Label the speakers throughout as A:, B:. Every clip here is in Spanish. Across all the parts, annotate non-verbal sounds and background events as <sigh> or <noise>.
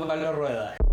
A: Pablo Rueda.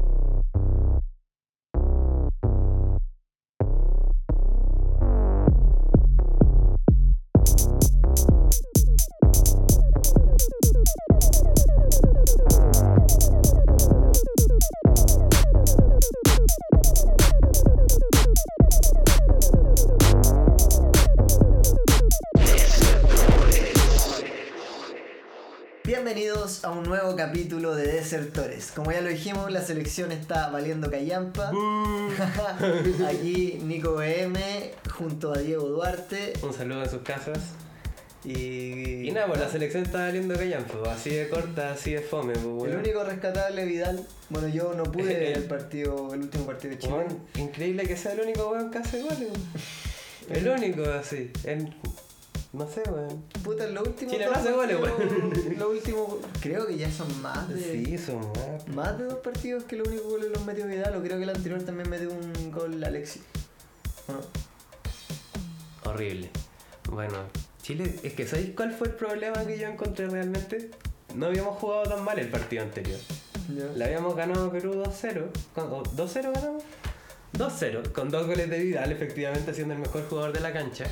B: Bienvenidos a un nuevo capítulo de Desertores. Como ya lo dijimos, la selección está valiendo callampa. <laughs> Aquí Nico BM junto a Diego Duarte.
A: Un saludo a sus casas.
B: Y,
A: Y nada, pues la selección está valiendo callampo. Así de corta, así de fome, pues,
B: el único rescatable Vidal. Bueno, yo no pude ver el partido, el último partido de Chile.
A: Increíble que sea el único weón que hace goles. <laughs> El único, así. No sé, weón.
B: Puta, en los últimos
A: Chile no hace goles,
B: partidos- Los últimos, creo que ya son más de
A: Sí, son más.
B: más de dos partidos que los únicos goles los metió Vidal. O creo que el anterior también metió un gol Alexis. ¿O no?
A: Horrible. Bueno, Chile, es que ¿sabéis cuál fue el problema que yo encontré realmente? No habíamos jugado tan mal el partido anterior. Le habíamos ganado a Perú 2-0. ¿Con- o ¿2-0 ganamos? 2-0, con dos goles de Vidal, efectivamente siendo el mejor jugador de la cancha.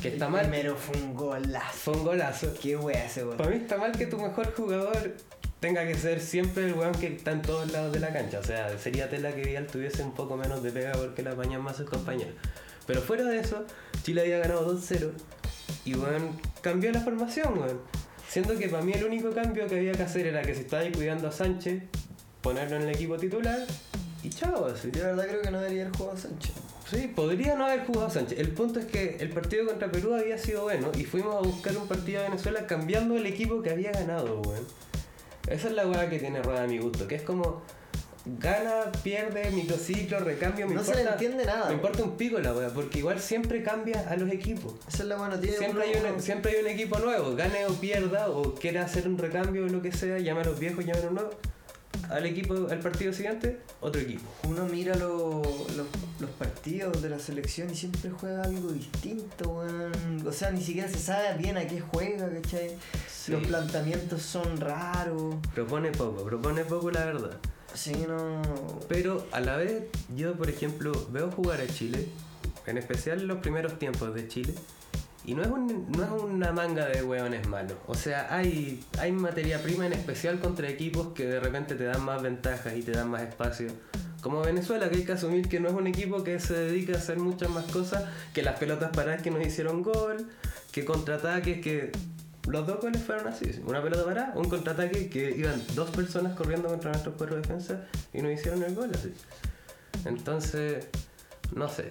A: Que está
B: El
A: mal.
B: Primero fue un golazo.
A: Fue un golazo.
B: Qué wea ese gol.
A: Para mí está mal que tu mejor jugador tenga que ser siempre el weón que está en todos lados de la cancha. O sea, sería tela que Vidal tuviese un poco menos de pega porque la apañan más sus compañeros. Pero fuera de eso, Chile había ganado 2-0 y weón cambió la formación, weón. Siendo que para mí el único cambio que había que hacer era que si estaba cuidando a Sánchez, ponerlo en el equipo titular y chao, así.
B: Yo la verdad creo que no debería haber jugado Sánchez.
A: Sí, podría no haber jugado Sánchez. El punto es que el partido contra Perú había sido bueno y fuimos a buscar un partido a Venezuela cambiando el equipo que había ganado, weón. Esa es la weá que tiene Rueda a mi gusto, que es como gana, pierde, microciclo, recambio, me
B: No se le entiende nada.
A: Me importa un pico la weá, porque igual siempre cambia a los equipos.
B: Esa es la buena, tiene
A: Siempre hay, un, siempre hay un equipo nuevo, gane o pierda, o quiera hacer un recambio o lo que sea, llame a los viejos, llame a los nuevos. Al equipo, al partido siguiente, otro equipo.
B: Uno mira lo- los, los partidos de la selección y siempre juega algo distinto, weón. O sea, ni siquiera se sabe bien a qué juega, ¿cachai?
A: Sí.
B: Los planteamientos son raros.
A: Propone poco, propone poco la verdad.
B: Sí, no.
A: Pero a la vez, yo por ejemplo veo jugar a Chile, en especial los primeros tiempos de Chile, y no es, un- no es una manga de hueones malos. O sea, hay, hay materia prima en especial contra equipos que de repente te dan más ventajas y te dan más espacio. Como Venezuela, que hay que asumir que no es un equipo que se dedica a hacer muchas más cosas que las pelotas paradas que nos hicieron gol, que contraataques que... Los dos goles fueron así, una pelota parada, un contraataque que iban dos personas corriendo contra nuestro cuerpo de defensa y nos hicieron el gol así. Entonces, no sé.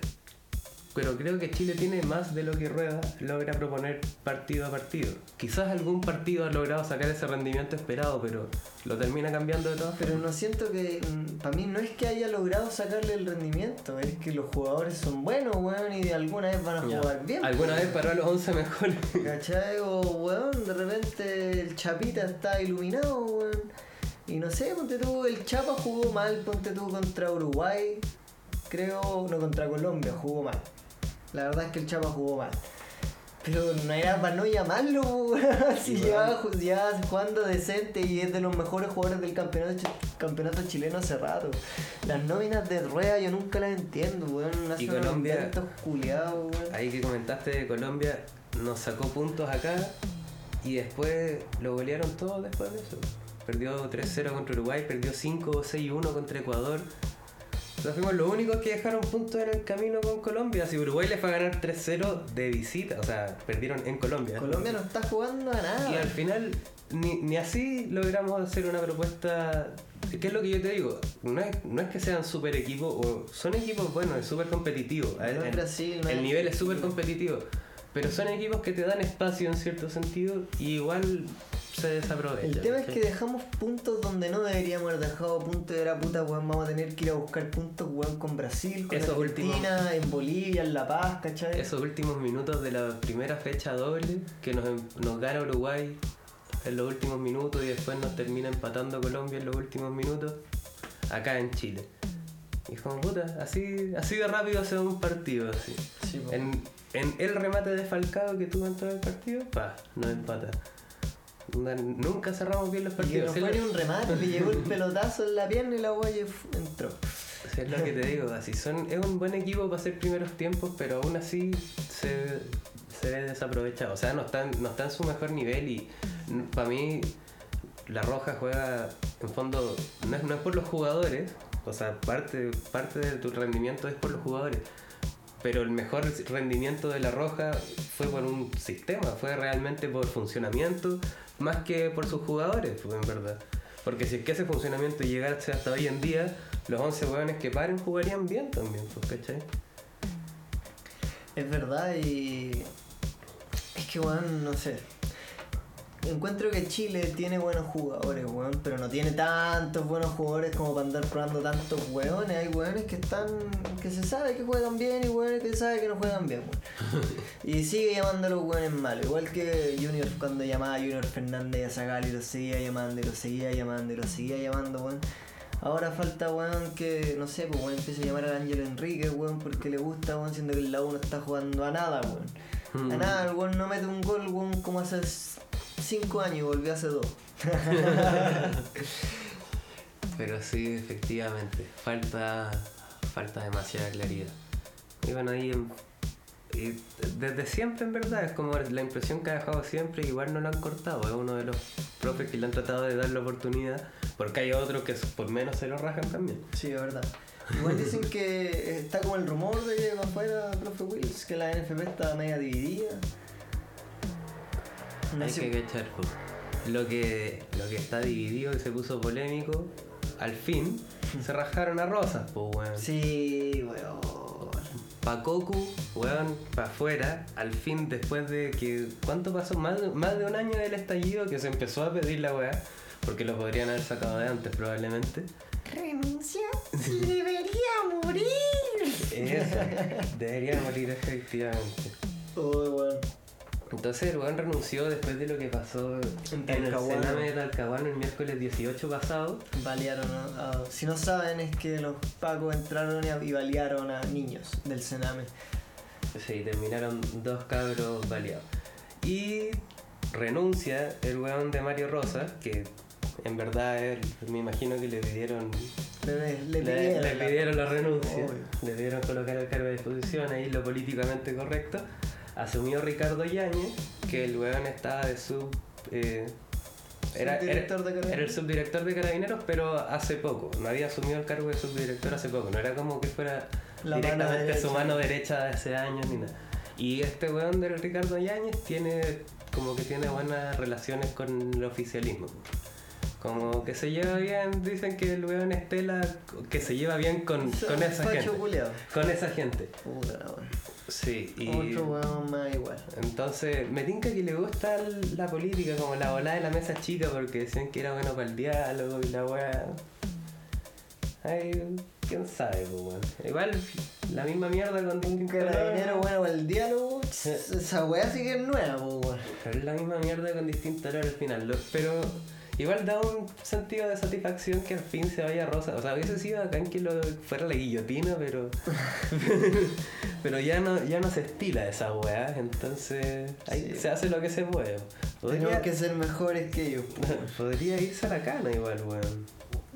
A: Pero creo que Chile tiene más de lo que Rueda logra proponer partido a partido. Quizás algún partido ha logrado sacar ese rendimiento esperado, pero lo termina cambiando de todas
B: Pero no siento que. Para mí no es que haya logrado sacarle el rendimiento, es que los jugadores son buenos, weón, y de alguna vez van a jugar bien.
A: Alguna vez paró a los 11 mejores. <laughs>
B: ¿Cachai? O, weón, de repente el Chapita está iluminado, weón. Y no sé, ponte tú, el Chapa jugó mal, ponte tú contra Uruguay. Creo, no contra Colombia, jugó mal. La verdad es que el Chapa jugó mal. Pero no era para no llamarlo. <laughs> Si
A: Y
B: llevaba, ju- llevaba jugando decente y es de los mejores jugadores del campeonato, campeonato chileno hace rato. Las nóminas de rueda yo nunca las entiendo, weón. Unos
A: Colombia-
B: culiados, weón.
A: Ahí que comentaste de Colombia, nos sacó puntos acá y después lo golearon todos después de eso. Perdió 3-0 contra Uruguay, perdió 5-6-1 contra Ecuador. Sea, fuimos los únicos que dejaron puntos en el camino con Colombia. Si Uruguay les fue a ganar 3-0 de visita, o sea, perdieron en Colombia.
B: Colombia no está jugando a nada.
A: Y al final, ni, ni así logramos hacer una propuesta. ¿Qué es lo que yo te digo? No es, no es que sean super equipos, o son equipos buenos, es súper competitivo.
B: No
A: El-
B: Brasil, no
A: el nivel es súper competitivo. Pero son equipos que te dan espacio en cierto sentido y igual se.
B: El tema es que dejamos puntos donde no deberíamos haber dejado puntos de la puta, weón. Vamos a tener que ir a buscar puntos, weón, con Brasil, con
A: Esos
B: Argentina, en Bolivia, en La Paz, ¿cachai?
A: Esos últimos minutos de la primera fecha doble, que nos, em- nos gana Uruguay en los últimos minutos y después nos termina empatando Colombia en los últimos minutos, acá en Chile. Y es como puta, así, así de rápido se un partido así.
B: Sí.
A: En, en el remate de Falcao que tuvo en todo el partido, pa, nos empata. Nunca cerramos bien los
B: Y
A: partidos.
B: no
A: Sí,
B: fue un remate, le llegó el pelotazo en la pierna y la guaya f- entró.
A: Es lo que te digo, así son, es un buen equipo para hacer primeros tiempos, pero aún así se, se ve desaprovechado. O sea, no está, en- no está en su mejor nivel y para mí la Roja juega en fondo, no es, no es por los jugadores, o sea, parte, parte de tu rendimiento es por los jugadores. Pero el mejor rendimiento de la Roja fue por un sistema, fue realmente por funcionamiento, más que por sus jugadores, pues, en verdad. Porque si es que ese funcionamiento llegase hasta hoy en día, los 11 hueones que paren jugarían bien también, pues, ¿cachai?
B: Es verdad y. Es que, weón, no sé. Encuentro que Chile tiene buenos jugadores, weón, pero no tiene tantos buenos jugadores como para andar probando tantos weones. Hay weones que están. que se sabe que juegan bien y weones que se sabe que no juegan bien, weón. <laughs> Y sigue llamando a los weones malos. Igual que Junior cuando llamaba a Junior Fernández a Zagali, lo seguía llamando y lo seguía llamando y lo seguía llamando, weón. Ahora falta, weón, que, no sé, pues, weón, empiece a llamar al Ángel Enrique, weón, porque le gusta, weón, siendo que el la 1 está jugando a nada, weón. A
A: Mm.
B: nada, el weón no mete un gol, weón, como hace 5 años y volvió hace 2. <laughs>
A: Pero sí, efectivamente, falta, falta demasiada claridad. Y bueno, ahí y desde siempre en verdad, es como la impresión que ha dejado siempre, igual no lo han cortado, es uno de los profes que le han tratado de dar la oportunidad, porque hay otros que por menos se lo rajan también.
B: Sí, es verdad. Igual dicen que está como el rumor de que afuera, profe Wills, que la NFP está media dividida.
A: Hay que cachar, lo que, lo que está dividido y se puso polémico, al fin se rajaron a rosas, pues weón.
B: Sí, weón.
A: Pa' Cocu, weón, pa' afuera, al fin después de que. ¿Cuánto pasó? Más de, más de un año del estallido que se empezó a pedir la weá, porque lo podrían haber sacado de antes probablemente.
B: Renuncia, debería morir.
A: Eso, debería morir efectivamente.
B: Oh, weón.
A: Entonces el weón renunció después de lo que pasó
B: En
A: en el. Sename de Talcahuano el miércoles 18 pasado.
B: Balearon a, a- Si no saben, es que los pacos entraron y, balearon a niños del Sename.
A: Sí, terminaron dos cabros baleados. Y renuncia el weón de Mario Rosas, que en verdad él, me imagino que le pidieron
B: Le, pidieron,
A: le
B: la-
A: pidieron la renuncia,
B: Obvio.
A: le pidieron colocar el cargo de disposición, ahí lo políticamente correcto. Asumió Ricardo Yáñez, que el weón estaba de sub. eh, era, era,
B: Subdirector de Carabineros.
A: era el subdirector de carabineros, pero hace poco. No había asumido el cargo de subdirector hace poco. No era como que fuera
B: La mano
A: directamente su mano derecha de hace años ni nada. Y este weón de Ricardo Yáñez tiene como que tiene buenas relaciones con el oficialismo. Como que se lleva bien, dicen que el weón Estela que se lleva bien con,
B: Son
A: con esa gente.
B: culiao.
A: Con esa gente.
B: Puta.
A: Sí, y
B: Otro weón más igual.
A: entonces me tinca que le gusta la política como la volada de la mesa chica porque decían que era bueno para el diálogo y la weá. Ay, quién sabe, pues weón. Igual la misma mierda con Tinkin
B: Carabinero, bueno, para el diálogo, esa weá sí que es nueva, po, weón.
A: Pero es la misma mierda con distinto olor al final. Pero igual da un sentido de satisfacción que al fin se vaya rosa. O sea, hubiese sido acá en que lo fuera la guillotina, pero. <laughs> pero ya no, ya no se estila esa weá. Entonces ahí
B: Sí.
A: se hace lo que se puede.
B: Tenemos
A: Podría,
B: que ser mejores que ellos, <laughs>
A: podría irse a la cana igual, weón.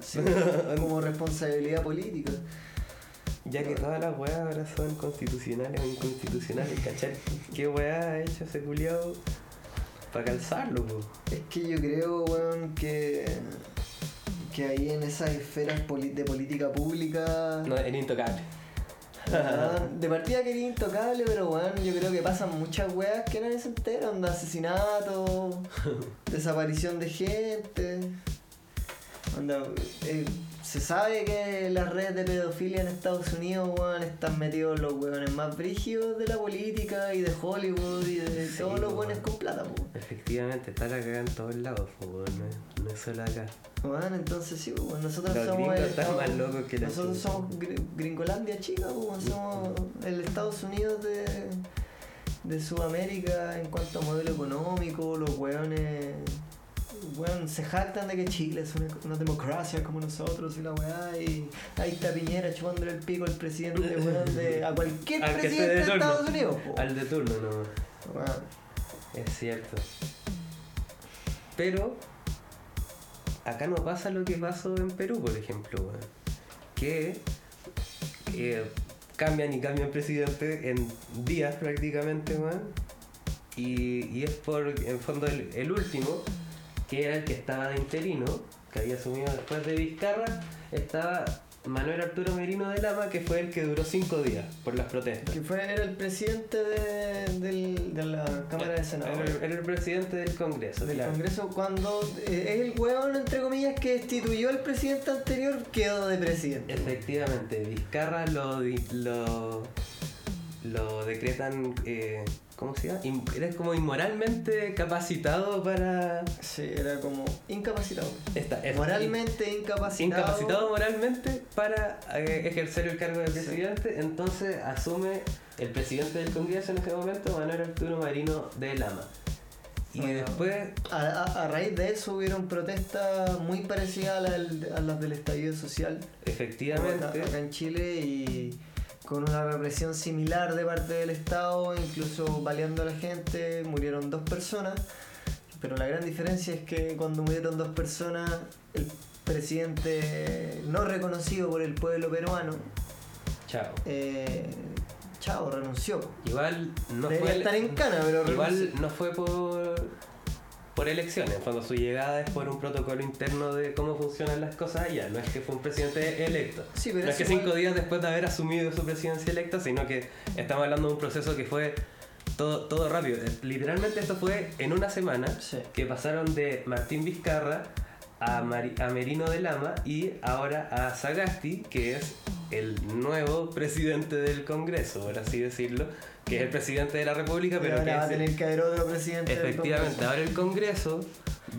B: Sí, <laughs> como responsabilidad política.
A: Ya que todas las weas ahora son constitucionales o inconstitucionales, ¿cachai? ¿Qué weá ha hecho ese culiao para calzarlo, po?
B: Es que yo creo, weón, que, que ahí en esas esferas de política pública.
A: No, era intocable.
B: weón, <laughs> de partida que era intocable, pero weón, yo creo que pasan muchas weas que nadie se entera, onda asesinato, <laughs> desaparición de gente. Onda, eh, se sabe que las redes de pedofilia en Estados Unidos, weón, están metidos los weones más brígidos de la política y de Hollywood y de
A: Sí,
B: todos los
A: weón.
B: weones con plata, po.
A: Efectivamente, está la cagada en todos lados, weón, no, es- no es solo acá.
B: Bueno, entonces sí, nosotros
A: Los
B: somos el
A: están
B: Estado-
A: más locos que la
B: Nosotros somos Gr- Gringolandia chica, pues, somos el Estados Unidos de, de Sudamérica en cuanto a modelo económico, los weones weón, se jactan de que Chile es una, una democracia como nosotros y la weá y ahí está Piñera chupándole el pico al presidente <laughs> weón, de, a cualquier
A: Al
B: presidente
A: de.
B: Estados Unidos. po.
A: Al de turno, no.
B: Weón.
A: Es cierto. Pero acá no pasa lo que pasó en Perú, por ejemplo, weón. Que eh, cambian y cambian presidente en días prácticamente, weón. Y, y es por, en fondo, el, el último, que era el que estaba de interino, que había asumido después de Vizcarra, estaba Manuel Arturo Merino de Lama, que fue el que duró cinco días por las protestas.
B: Que fue, era el presidente de, del- de la Cámara de Senadores.
A: era el presidente del Congreso.
B: del
A: claro.
B: Congreso cuando eh, es el hueón entre comillas que destituyó al presidente anterior quedó de presidente
A: Efectivamente, Vizcarra lo, lo, lo decretan, eh, ¿cómo se llama? In- Era como inmoralmente capacitado para...
B: sí era como incapacitado
A: Esta, es-
B: moralmente incapacitado
A: incapacitado moralmente para eh, ejercer el cargo de presidente, entonces asume el presidente del Congreso en ese momento, Manuel Arturo Marino de Lama. Y
B: Bueno.
A: después,
B: a, a- a raíz de eso hubieron protestas muy parecidas a, la- a las del estallido social
A: efectivamente,
B: acá, acá en Chile y con una represión similar de parte del Estado, incluso baleando a la gente, murieron dos personas, pero la gran diferencia es que cuando murieron dos personas, el presidente no reconocido por el pueblo peruano,
A: chao.
B: eh, chao, renunció.
A: Igual no
B: Debería
A: fue...
B: estar en cana, pero
A: Igual
B: renunció.
A: no fue por, por elecciones, cuando su llegada es por un protocolo interno de cómo funcionan las cosas allá. No es que fue un presidente electo.
B: Sí, pero
A: no es que cinco días después de haber asumido su presidencia electa, sino que estamos hablando de un proceso que fue todo, todo rápido. Eh, Literalmente esto fue en una semana
B: Sí.
A: que pasaron de Martín Vizcarra a, Mari- a Merino de Lama y ahora a Sagasti, que es el nuevo presidente del Congreso, por así decirlo, que es el presidente de la República,
B: Pero
A: pero que
B: va a tener que haber otro presidente.
A: Efectivamente, ahora el Congreso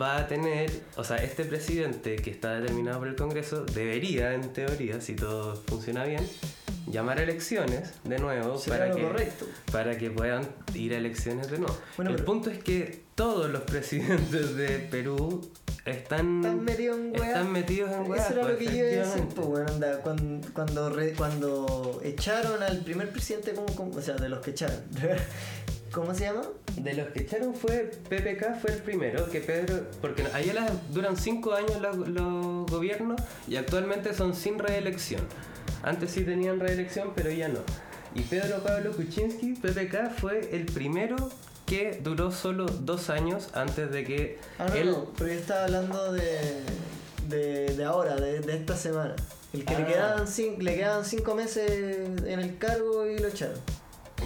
A: va a tener, o sea, este presidente que está determinado por el Congreso debería, en teoría, si todo funciona bien, llamar a elecciones de nuevo para que,
B: correcto.
A: para que puedan ir a elecciones de nuevo.
B: Bueno,
A: el
B: pero-
A: punto es que todos los <laughs> presidentes de Perú están,
B: Están metidos en weá.
A: están metidos en weá,
B: Eso era lo que yo iba a decir, pues, bueno, anda, cuando, cuando, re- cuando echaron al primer presidente, ¿cómo, cómo- o sea, de los que echaron, <laughs> ¿cómo se llama?
A: De los que echaron fue PPK fue el primero, que Pedro, porque allá las, duran cinco años los, los gobiernos y actualmente son sin reelección. Antes sí tenían reelección, pero ya no. Y Pedro Pablo Kuczynski, PPK, fue el primero que duró solo dos años antes de que
B: Ah, no,
A: él...
B: no, pero yo estaba hablando de, de, de ahora, de, de esta semana. El que le,
A: Ah.
B: quedaban cin- le quedaban cinco meses en el cargo y lo echaron.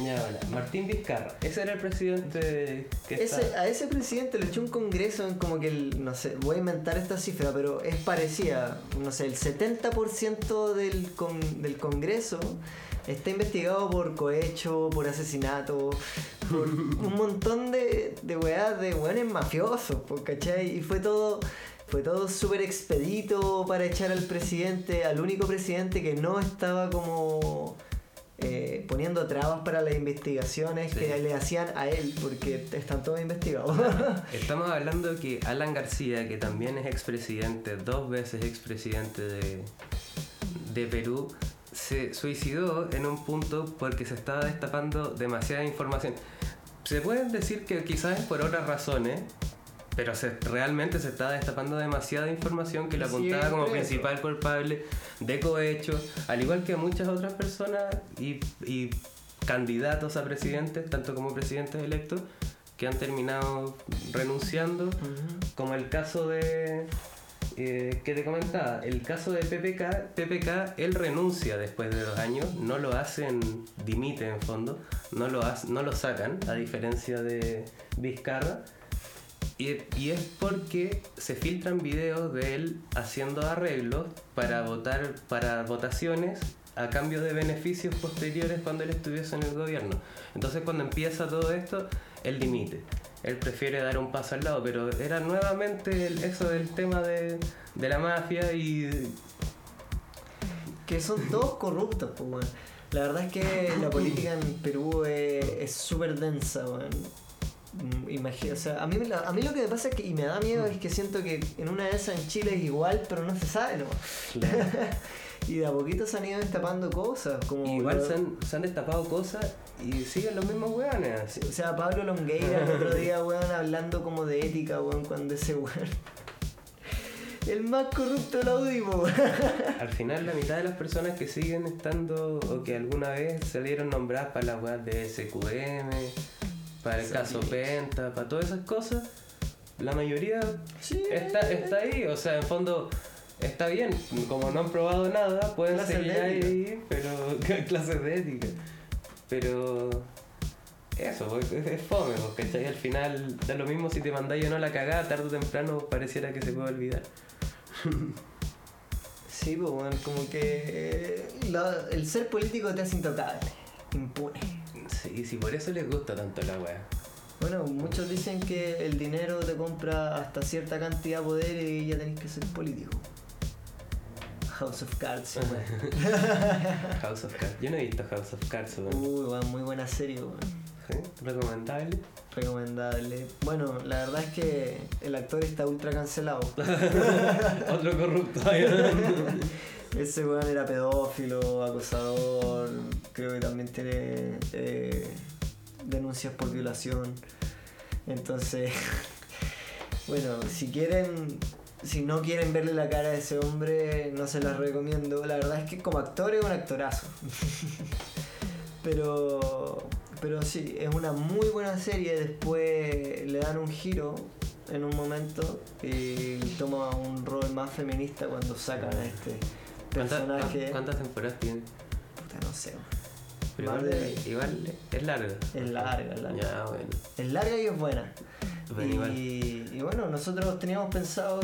A: Ya, Martín Vizcarra, ese era el presidente que
B: Ese,
A: está-
B: a ese presidente le echó un congreso en como que, el, no sé, voy a inventar esta cifra, pero es parecida, no sé, el 70% del, con- del congreso está investigado por cohecho, por asesinato, por <laughs> un montón de, de weas, de weones mafiosos, po, ¿cachai? Y fue todo... Fue todo súper expedito para echar al presidente, al único presidente que no estaba como eh, poniendo trabas para las investigaciones
A: Sí.
B: que le hacían a él, porque están todos investigados. <laughs>
A: Estamos hablando que Alan García, que también es expresidente, dos veces expresidente de, de Perú, se suicidó en un punto porque se estaba destapando demasiada información. Se pueden decir que quizás es por otras razones, pero se, realmente se estaba destapando demasiada información que le apuntaba como
B: Siempre
A: principal culpable de cohecho, al igual que a muchas otras personas y, y candidatos a presidentes, tanto como presidentes electos, que han terminado renunciando, como el caso de eh, que te comentaba, el caso de PPK, PPK él renuncia después de dos años, no lo hacen, dimite en fondo, no lo, no lo sacan, a diferencia de Vizcarra. Y, es porque se filtran videos de él haciendo arreglos para votar para votaciones a cambio de beneficios posteriores cuando él estuviese en el gobierno. Entonces cuando empieza todo esto, él dimite. Él prefiere dar un paso al lado, pero era nuevamente eso del tema de, de la mafia y
B: que son todos corruptos, pues. La verdad es que la política en Perú es súper densa, weón. Mm, imagi- o sea, a mí, a mí lo que me pasa es que, y me da miedo es que siento que en una de esas en Chile es igual, pero no se sabe, ¿no? <laughs> y de a poquito se han ido destapando cosas. Como
A: Igual se han, se han destapado cosas y siguen los mismos weones.
B: O sea, Pablo Longueira el otro día, weón, hablando como de ética, weón, cuando ese weón. <laughs> El más corrupto de la UDI, po, weón.
A: Al final la mitad de las personas que siguen estando o que alguna vez salieron nombradas para las weas de SQM, para el caso Penta, para todas esas cosas, la mayoría
B: Sí.
A: está, está ahí, o sea, en fondo está bien, como no han probado nada, pueden
B: Clases
A: seguir ahí, pero <laughs> clases de ética. Pero eso, pues, es, es fome, pues, ¿cachai? Al final da lo mismo si te mandáis o no la cagada, tarde o temprano pareciera que se puede olvidar. <laughs>
B: Sí, pues, weón, como que eh, el ser político te hace intocable, impune.
A: Sí, sí, por eso les gusta tanto la wea.
B: Bueno, muchos dicen que el dinero te compra hasta cierta cantidad de poder y ya tenés que ser político. House of Cards, sí. <laughs>
A: House of Cards. Yo no he visto House of Cards, weón.
B: Uy, weón, muy buena serie, weón.
A: ¿Sí? Recomendable.
B: Recomendable. Bueno, la verdad es que el actor está ultra cancelado. <laughs>
A: Otro corrupto. <laughs>
B: Ese weón era pedófilo, acosador, creo que también tiene eh, denuncias por violación. Entonces, <laughs> bueno, si quieren, si no quieren verle la cara a ese hombre, no se las recomiendo. La verdad es que como actor es un actorazo. <laughs> Pero, pero sí, es una muy buena serie. Después le dan un giro en un momento y toma un rol más feminista cuando sacan a este
A: ¿Cuántas,
B: personaje.
A: ¿Cuántas temporadas tiene?
B: Puta, no sé.
A: Pero igual,
B: de-
A: igual es larga.
B: Es larga, es larga.
A: Ya, bueno.
B: Es larga y es buena. Y, y bueno, nosotros teníamos pensado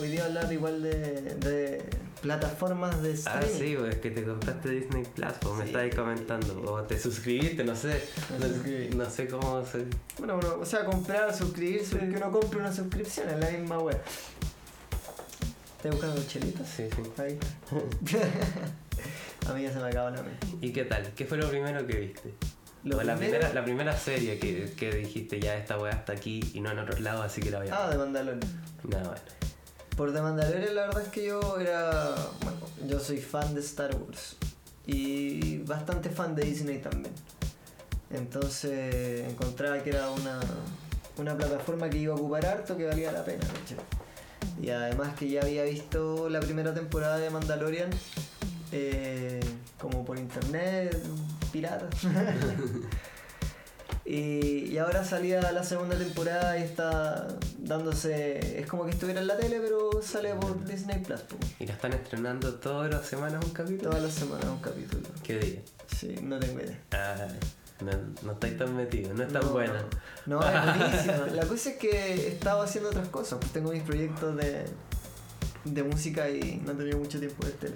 B: hoy día hablar igual de, de plataformas de
A: Ah,
B: streaming.
A: sí, pues que te compraste Disney Plus, pues me
B: Sí.
A: estabas comentando. O te suscribiste, no sé.
B: Me
A: No, no sé cómo se.
B: Bueno, bueno, o sea, comprar, suscribirse,
A: Sí.
B: que uno compre una suscripción en la misma web. ¿Estás buscando chelitas?
A: Sí, sí.
B: Ahí. <laughs> A mí ya se me acaba la mente.
A: ¿Y qué tal? ¿Qué fue lo primero que viste?
B: Lo
A: o la,
B: primero-
A: primera, la primera serie que, que dijiste ya esta weá está aquí y no en otros lados, así que la voy a
B: Ah, de Mandalorian.
A: No, bueno.
B: Por The Mandalorian la verdad es que yo era... Bueno, yo soy fan de Star Wars. Y bastante fan de Disney también. Entonces encontraba que era una, una plataforma que iba a ocupar harto, que valía la pena. ¿cachai? Y además que ya había visto la primera temporada de Mandalorian eh, como por internet, pirata. <laughs> y, y ahora salía la segunda temporada y está dándose. Es como que estuviera en la tele, pero sale por Disney Plus.
A: Y la están estrenando todas las semanas un capítulo.
B: Todas las semanas un capítulo.
A: ¿Qué día?
B: Sí, no tengo idea.
A: Ah, no, no estáis tan metidos, no es tan
B: No,
A: buena.
B: No, es buenísima. La cosa es que he estado haciendo otras cosas. Pues tengo mis proyectos de, de música y no he tenido mucho tiempo de tele.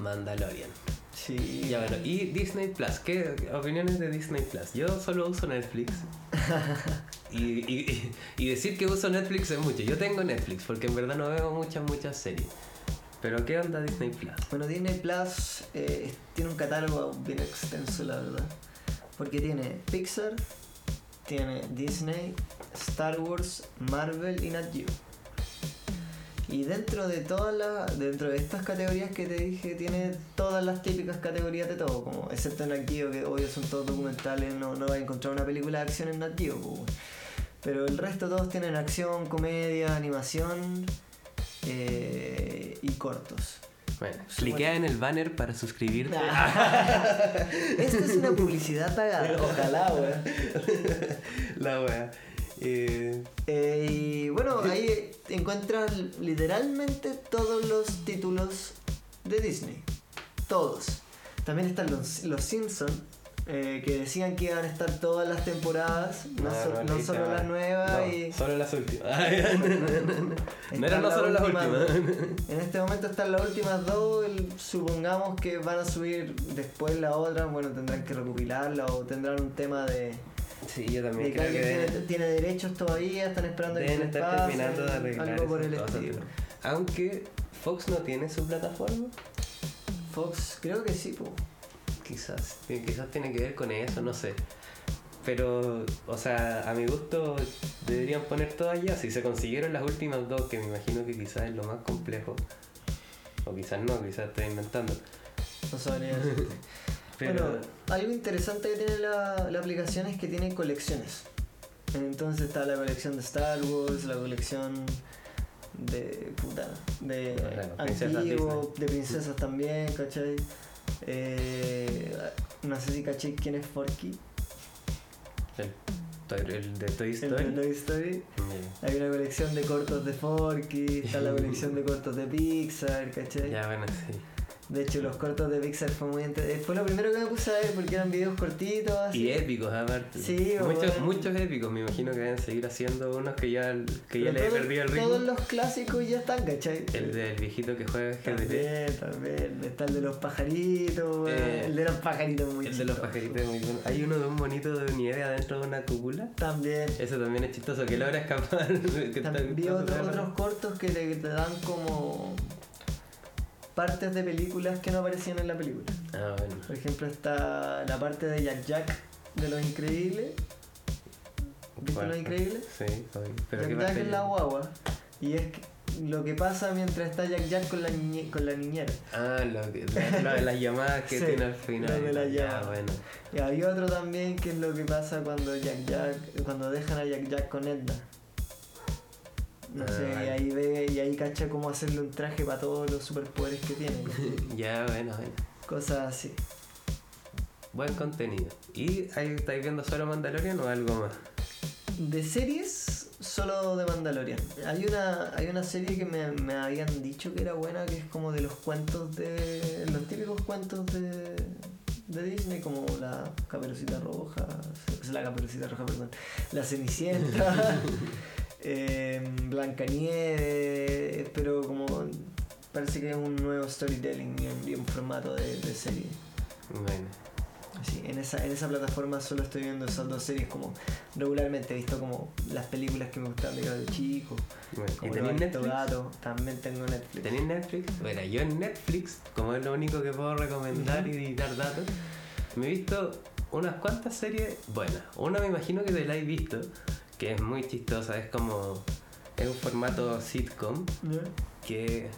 A: Mandalorian.
B: Sí.
A: Ya bueno, y Disney Plus, ¿qué opiniones de Disney Plus? Yo solo uso Netflix. <laughs> y, y- y decir que uso Netflix es mucho. Yo tengo Netflix porque en verdad no veo muchas, muchas series. Pero ¿qué onda Disney Plus?
B: Bueno, Disney Plus eh, tiene un catálogo bien extenso, la verdad. Porque tiene Pixar, tiene Disney, Star Wars, Marvel y Nat Geo. Y dentro de todas las, dentro de estas categorías que te dije, tiene todas las típicas categorías de todo, como excepto Nat Geo, que obvio son todos documentales, no, no vas a encontrar una película de acción en Nat Geo. weón. Pero el resto todos tienen acción, comedia, animación eh, y cortos.
A: Bueno, cliquea en el banner para suscribirte. <laughs>
B: Esta es una publicidad pagada. Ojalá, weón.
A: La wea. Eh,
B: Eh, y bueno, ahí encuentras literalmente todos los títulos de Disney. Todos. También están los, los Simpsons, que decían que iban a estar todas las temporadas, no, so- no
A: leíste
B: solo las nuevas.
A: No,
B: y
A: Solo las últimas. <laughs> <laughs> no eran no solo las
B: últimas. En este momento están las últimas dos, supongamos que van a subir después la otra, bueno, tendrán que recopilarla o tendrán un tema de,
A: Sí, yo también
B: que
A: creo que
B: tiene, tiene derechos todavía, están esperando que
A: deben estar
B: pase,
A: terminando de arreglar
B: algo por el estilo.
A: Aunque Fox no tiene su plataforma,
B: Fox, creo que sí, po.
A: Quizás, quizás tiene que ver con eso, no sé. pero, o sea, a mi gusto deberían poner todas ya. Si se consiguieron las últimas dos, que me imagino que quizás es lo más complejo. O quizás no, quizás estoy inventando.
B: No sabría. <laughs>
A: Pero
B: Bueno, algo interesante que tiene la, la aplicación es que tiene colecciones. Entonces está la colección de Star Wars, la colección de puta, de
A: princesas
B: antiguo, de princesas también, ¿cachai? Eh, no sé si caché quién es Forky,
A: el, de Toy
B: el
A: Story.
B: de Toy Story.
A: Ya.
B: Hay una colección de cortos de Forky, está la colección de cortos de Pixar, ¿cachai?
A: Ya, bueno, sí.
B: De hecho, los cortos de Pixar fue muy ente- eh, Fue lo primero que me puse a ver porque eran videos cortitos. Así.
A: Y épicos, aparte.
B: Sí,
A: muchos,
B: bueno.
A: muchos épicos. Me imagino que deben seguir haciendo unos que ya, que ya
B: Pero
A: le he perdido el ritmo.
B: Todos los clásicos ya están, ¿cachai?
A: El del viejito que juega ajedrez.
B: También, también. Está el de los pajaritos.
A: Eh,
B: el de los pajaritos muy
A: El de los pajaritos es muy bueno. Hay uno de un monito de nieve adentro de una cúpula.
B: También.
A: Eso también es chistoso, que logra escapar. <laughs> que
B: También vi otros cortos que te, te dan como partes de películas que no aparecían en la película.
A: Ah, bueno.
B: Por ejemplo, está la parte de Jack Jack de Los Increíbles. ¿Viste. Los Increíbles?
A: Sí, obvio. pero
B: Jack Jack en la guagua. Y es que- lo que pasa mientras está Jack Jack con la, niñe- con la niñera.
A: Ah, lo, que- las llamadas que <laughs>
B: Sí,
A: tiene al final.
B: lo de llamadas.
A: bueno.
B: Y había otro también que es lo que pasa cuando Jack Jack, cuando dejan a Jack Jack con Edna. No
A: Ah,
B: sé, y ahí ve, y ahí cacha cómo hacerle un traje para todos los superpoderes que tiene. <laughs>
A: Ya, bueno, bueno.
B: Cosas así.
A: Buen contenido. ¿Y ahí estáis viendo solo Mandalorian o algo más?
B: De series, solo de Mandalorian. Hay una, hay una serie que me, me habían dicho que era buena, que es como de los cuentos de. los típicos cuentos de, de Disney, como la Caperucita Roja, o sea, la Caperucita Roja, perdón, la Cenicienta, <laughs> eh, Blancanieves, pero como parece que es un nuevo storytelling y un, y formato de, de serie.
A: Bueno.
B: Sí, en esa, en esa plataforma solo estoy viendo esas dos series como regularmente he visto como las películas que me gustaban de chico.
A: bueno. ¿Y
B: Como Los
A: Netflix?
B: Gato, también tengo Netflix.
A: ¿Tenéis Netflix? Bueno, yo en Netflix, como es lo único que puedo recomendar y dar datos, me he visto unas cuantas series buenas. Una me imagino que te la has visto, que es muy chistosa, es como. Es un formato sitcom que,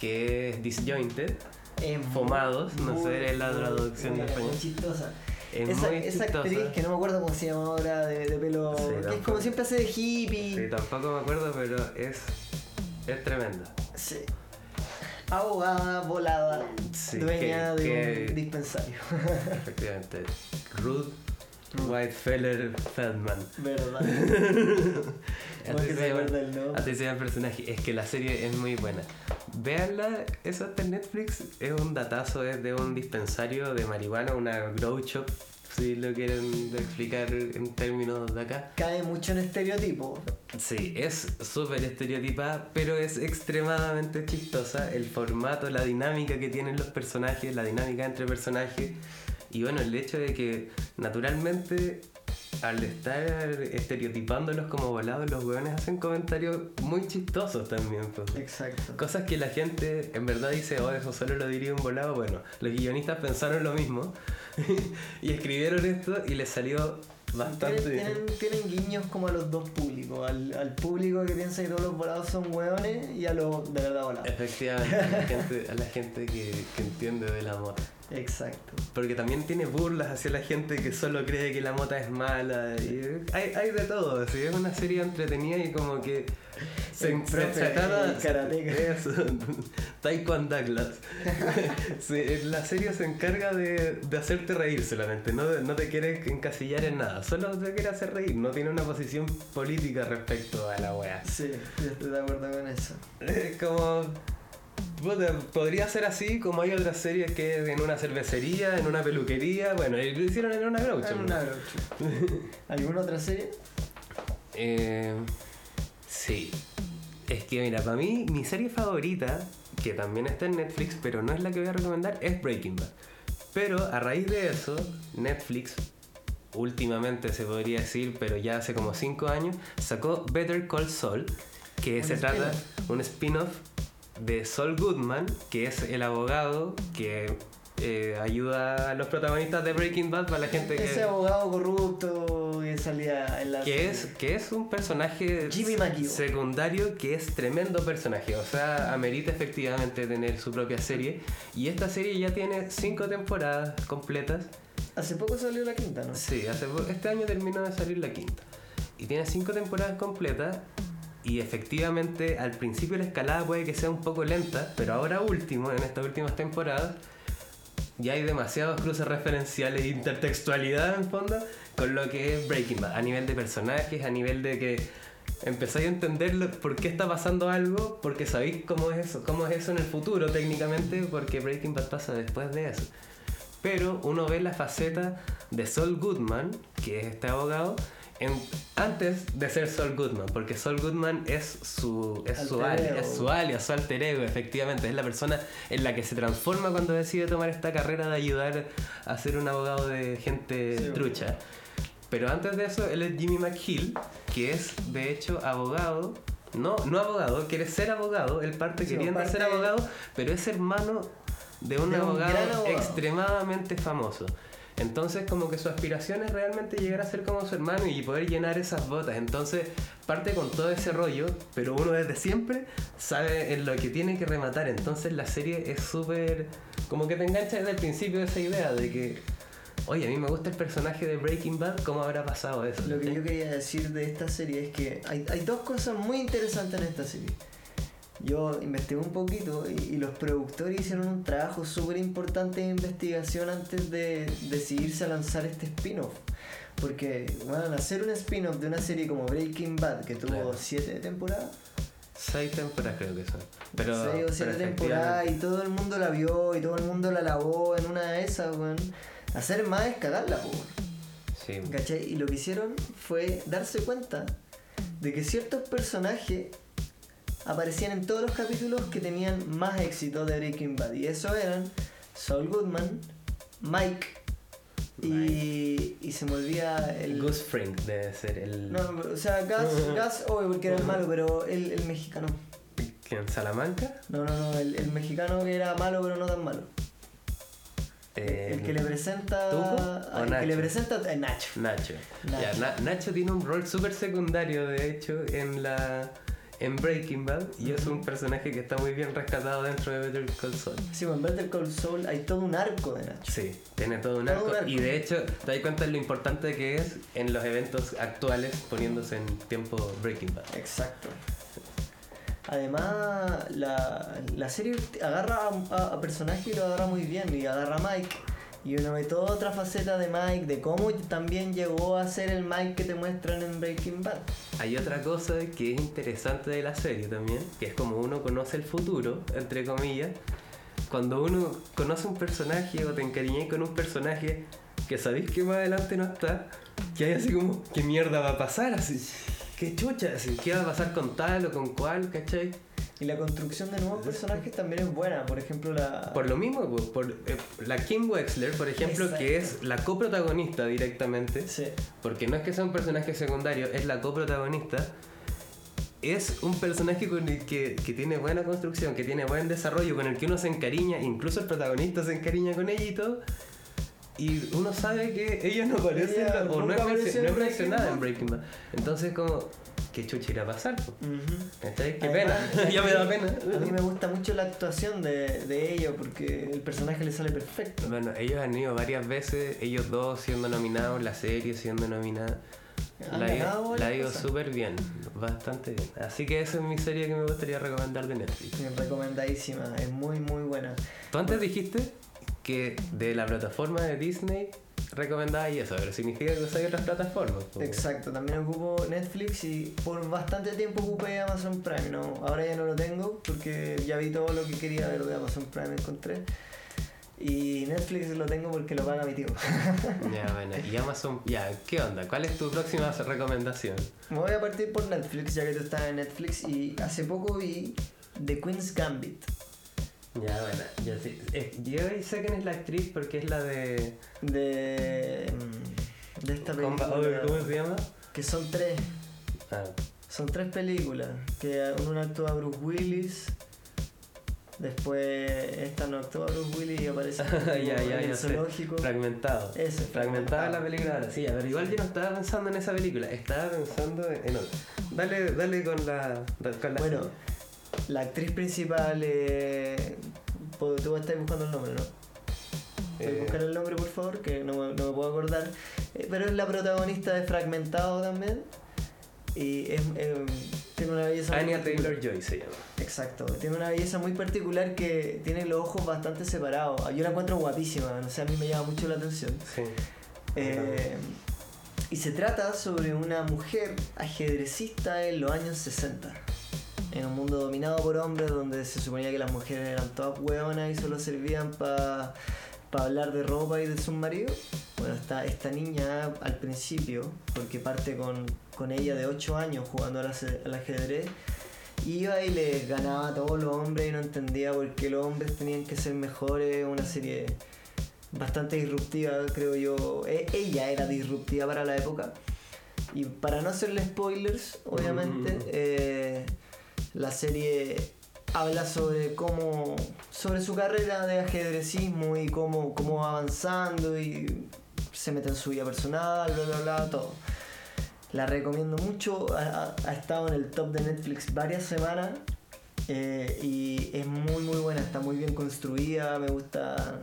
A: que es disjointed,
B: Es muy-
A: Fumados, no sé la
B: muy
A: traducción de español.
B: muy chistosa.
A: Es
B: esa
A: muy
B: esa
A: chistosa.
B: actriz que no me acuerdo cómo se llama ahora, de, de pelo.
A: Sí,
B: que es como siempre hace de hippie.
A: Sí, tampoco me acuerdo, pero es, es tremenda.
B: Sí. Abogada, volada,
A: Sí,
B: dueña
A: que-
B: de
A: que-
B: un dispensario. <laughs>
A: Efectivamente. Ruth Whitefeller Feldman.
B: ¿Verdad? ¿Cómo <laughs>
A: Así se llama-
B: el?
A: Así se llama el personaje. Es que la serie es muy buena. Véanla, eso está en Netflix. Es un datazo, es de un dispensario de marihuana, una grow shop, si lo quieren explicar en términos de acá.
B: Cae mucho en estereotipo.
A: Sí, es súper estereotipada, pero es extremadamente chistosa. El formato, la dinámica que tienen los personajes, la dinámica entre personajes. Y bueno, el hecho de que naturalmente al estar estereotipándolos como volados, los hueones hacen comentarios muy chistosos también. pues.
B: Exacto.
A: Cosas que la gente en verdad dice, oh, eso solo lo diría un volado. Bueno, los guionistas pensaron lo mismo <laughs> y escribieron esto y les salió bastante
B: Tienen, tienen, tienen guiños como a los dos públicos, al, al público que piensa que todos los volados son hueones y a los de verdad volados.
A: Efectivamente, a la gente, a la gente que, que entiende de la mota.
B: Exacto.
A: Porque también tiene burlas hacia la gente que solo cree que la mota es mala. Y hay, hay de todo. ¿sí? Es una serie entretenida y como que se,
B: El profe,
A: se trata.
B: el karateca.
A: Eso, Taekwondo Douglas. <laughs> Sí, la serie se encarga de, de hacerte reír solamente. No, no te quiere encasillar en nada. Solo te quiere hacer reír. No tiene una posición política respecto a la wea.
B: Sí, yo estoy de acuerdo con eso.
A: Es como. Podría ser así como hay otras series que es en una cervecería, en una peluquería. Bueno, y lo hicieron en una groucho. ¿no?
B: una groucho. <laughs> ¿Alguna otra serie?
A: Eh, sí. Es que mira, para mí mi serie favorita, que también está en Netflix, pero no es la que voy a recomendar, es Breaking Bad. Pero a raíz de eso, Netflix, últimamente se podría decir, pero ya hace como 5 años, sacó Better Call Saul, que se trata un spin-off de Saul Goodman, que es el abogado que eh, ayuda a los protagonistas de Breaking Bad para la gente
B: Ese
A: que,
B: abogado corrupto que salía en la
A: que
B: serie.
A: es que es un personaje
B: Jimmy
A: secundario que es tremendo personaje, o sea, amerita efectivamente tener su propia serie y esta serie ya tiene cinco temporadas completas.
B: Hace poco salió la quinta, ¿no?
A: Sí, hace este año terminó de salir la quinta. Y tiene cinco temporadas completas. Y efectivamente, al principio la escalada puede que sea un poco lenta, pero ahora último, en estas últimas temporadas, ya hay demasiados cruces referenciales e intertextualidad en fondo con lo que es Breaking Bad, a nivel de personajes, a nivel de que empezáis a entender lo- por qué está pasando algo, porque sabéis cómo es eso, cómo es eso en el futuro técnicamente, porque Breaking Bad pasa después de eso. Pero uno ve la faceta de Saul Goodman, que es este abogado, en- antes de ser Saul Goodman, porque Saul Goodman es su, es su alias, es su alias, su alter ego, efectivamente, es la persona en la que se transforma cuando decide tomar esta carrera de ayudar a ser un abogado de gente
B: Sí,
A: trucha. Pero antes de eso, él es Jimmy McGill, que es de hecho abogado, no, no abogado, quiere ser abogado, él parte
B: Sí,
A: queriendo
B: parte-
A: ser abogado, pero es hermano de un,
B: De
A: abogado. extremadamente famoso. Entonces como que su aspiración es realmente llegar a ser como su hermano y poder llenar esas botas. Entonces parte con todo ese rollo, pero uno desde siempre sabe lo que tiene que rematar. Entonces la serie es súper... como que te engancha desde el principio esa idea de que, oye, a mí me gusta el personaje de Breaking Bad, ¿cómo habrá pasado eso?
B: Lo que yo quería decir de esta serie es que hay dos cosas muy interesantes en esta serie. Yo investigué un poquito y, y los productores hicieron un trabajo súper importante de investigación antes de decidirse a lanzar este spin-off. Porque, bueno, hacer un spin-off de una serie como Breaking Bad, que tuvo
A: Claro.
B: siete temporadas,
A: Seis temporadas creo que son. Pero,
B: seis o siete
A: pero
B: temporadas, y todo el mundo la vio y todo el mundo la lavó en una de esas, weón. Hacer más es cagarla, po.
A: Sí.
B: ¿Cachai? Y lo que hicieron fue darse cuenta de que ciertos personajes aparecían en todos los capítulos que tenían más éxito de Breaking Bad. Y eso eran Saul Goodman, Mike y, y se me olvida el...
A: Gus Fring debe ser el...
B: No, no, o sea, Gus, <laughs> Gus obvio porque era el malo, pero el, el mexicano.
A: ¿Quién? ¿Salamanca?
B: No, no, no, el, el mexicano que era malo pero no tan malo.
A: Eh,
B: el que le presenta...
A: ¿Tuco o
B: El que le presenta... eh, Nacho.
A: Nacho.
B: Nacho.
A: Ya, Na- Nacho tiene un rol súper secundario, de hecho, en la en Breaking Bad y es un personaje que está muy bien rescatado dentro de Better Call Saul.
B: Sí, en Better Call Saul hay todo un arco de Nacho.
A: Sí, tiene todo un
B: Todo
A: arco
B: un arco.
A: y de hecho te das cuenta de lo importante que es en los eventos actuales poniéndose en tiempo Breaking Bad.
B: Exacto. Además, la, la serie agarra a, a- a personaje y lo agarra muy bien. Y agarra a Mike. Y uno ve toda otra faceta de Mike, de cómo también llegó a ser el Mike que te muestran en Breaking Bad.
A: Hay otra cosa que es interesante de la serie también, que es como uno conoce el futuro, entre comillas. Cuando uno conoce un personaje o te encariñáis con un personaje que sabéis que más adelante no está, que hay así como, ¿qué mierda va a pasar? Así, ¿qué chucha? Así, ¿Qué va a pasar con tal o con cual? ¿Cachai?
B: Y la construcción de nuevos personajes también es buena. Por ejemplo, la.
A: Por lo mismo, pues, por, eh, la Kim Wexler, por ejemplo, que es la coprotagonista directamente,
B: Sí.
A: porque no es que sea un personaje secundario, es la coprotagonista. Es un personaje con el que, que tiene buena construcción, que tiene buen desarrollo, con el que uno se encariña, incluso el protagonista se encariña con ella y todo. Y uno sabe que ella no aparece en
B: Ella
A: la- o no es, no
B: en Breaking
A: mencionada
B: Bad.
A: en Breaking Bad. Entonces, como, ¿qué chucha irá a pasar?
B: Ujú.
A: ¿Cachai? Qué
B: Además,
A: pena, <laughs> ya me da pena.
B: A mí me gusta mucho la actuación de, de ellos porque el personaje le sale perfecto.
A: Bueno, ellos han ido varias veces, ellos dos siendo nominados, la serie siendo nominada. La
B: cosas.
A: súper bien, bastante bien. Así que esa es mi serie que me gustaría recomendar de Netflix.
B: Recomendadísima, es muy muy buena.
A: Tú antes dijiste que de la plataforma de Disney recomendabas y eso, pero significa que usas otras plataformas.
B: Exacto, también ocupo Netflix y por bastante tiempo ocupé Amazon Prime, ¿no? Ahora ya no lo tengo porque ya vi todo lo que quería ver de Amazon Prime, encontré. Y Netflix lo tengo porque lo paga mi tío. <laughs>
A: Ya, bueno, y Amazon, ya, ¿qué onda? ¿Cuál es tu próxima recomendación?
B: Me voy a partir por Netflix, ya que tú estás en Netflix y hace poco vi The Queen's Gambit.
A: Ya, bueno, yo sí. eh, yo sé quién es la actriz porque es la de.
B: De, mm, de esta película.
A: ¿Cómo se llama?
B: Que son tres.
A: Ah,
B: Son tres películas. Que en una actúa Bruce Willis. Después esta no actúa Bruce Willis y aparece <laughs>
A: ya,
B: en
A: ya,
B: el
A: ya sé.
B: zoológico.
A: Fragmentado.
B: Eso,
A: Fragmentada la película ahora. Sí, a ver, igual yo no estaba pensando en esa película, estaba pensando en otra. Dale, dale con la. Con la
B: Bueno, la actriz principal, eh, tú estás buscando el nombre, ¿no? ¿Puedes
A: Eh,
B: buscar el nombre, por favor? Que no, me- no me puedo acordar. Eh, pero es la protagonista de Fragmentado también. Y es, eh, tiene una belleza muy
A: Anya. Taylor Joy se llama.
B: Exacto, tiene una belleza muy particular que tiene los ojos bastante separados. Yo la encuentro guapísima, no sé, a mí me llama mucho la atención.
A: Sí.
B: Eh, y se trata sobre una mujer ajedrecista en los años 60. En un mundo dominado por hombres donde se suponía que las mujeres eran todas hueonas y solo servían para hablar de ropa y de sus maridos. Bueno, esta, esta niña al principio, porque parte con, con ella de 8 años jugando al, ajedrez, iba y le ganaba a todos los hombres y no entendía por qué los hombres tenían que ser mejores. Una serie bastante disruptiva, creo yo. E- ella era disruptiva para la época. Y para no hacerle spoilers, obviamente,
A: Ujú.
B: eh, la serie habla sobre cómo. sobre su carrera de ajedrecismo y cómo, cómo va avanzando y se mete en su vida personal, bla bla bla, todo. La recomiendo mucho, ha, estado en el top de Netflix varias semanas eh, y es muy muy buena, está muy bien construida, me gusta